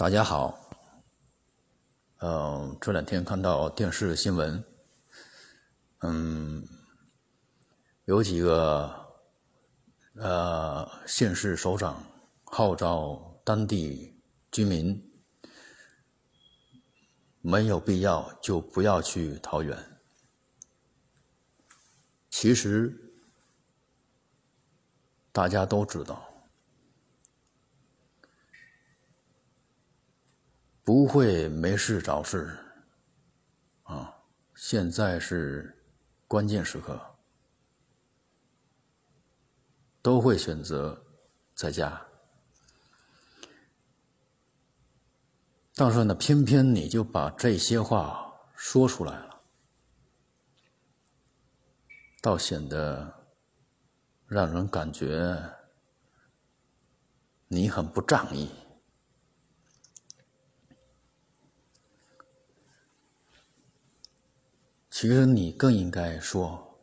大家好，嗯，这两天看到电视新闻，嗯，有几个呃县市首长号召当地居民没有必要就不要去桃园。其实大家都知道。不会没事找事，啊！现在是关键时刻，都会选择在家。但是呢，偏偏你就把这些话说出来了，倒显得让人感觉你很不仗义。其实你更应该说，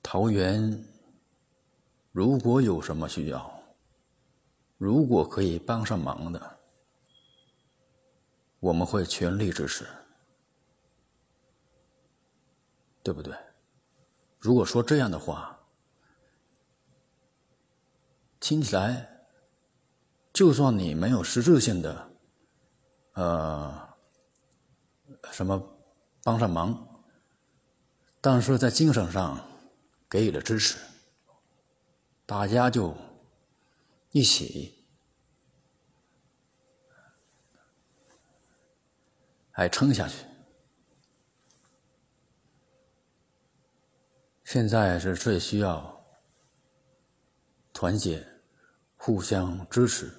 桃园如果有什么需要，如果可以帮上忙的，我们会全力支持，对不对？如果说这样的话，听起来，就算你没有实质性的，呃，什么。帮上忙，但是在精神上给予了支持，大家就一起还撑下去。现在是最需要团结、互相支持。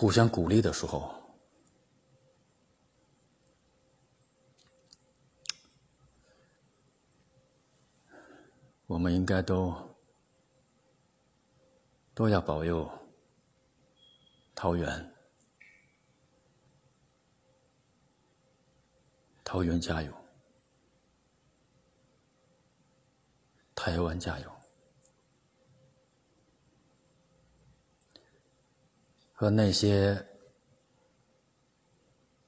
互相鼓励的时候，我们应该都都要保佑桃园，桃园加油，台湾加油。和那些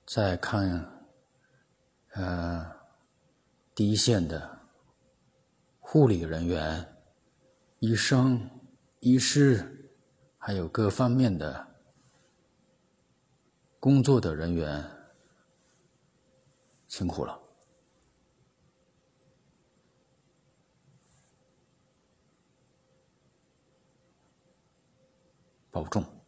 在看呃第一线的护理人员、医生、医师，还有各方面的工作的人员，辛苦了，保重。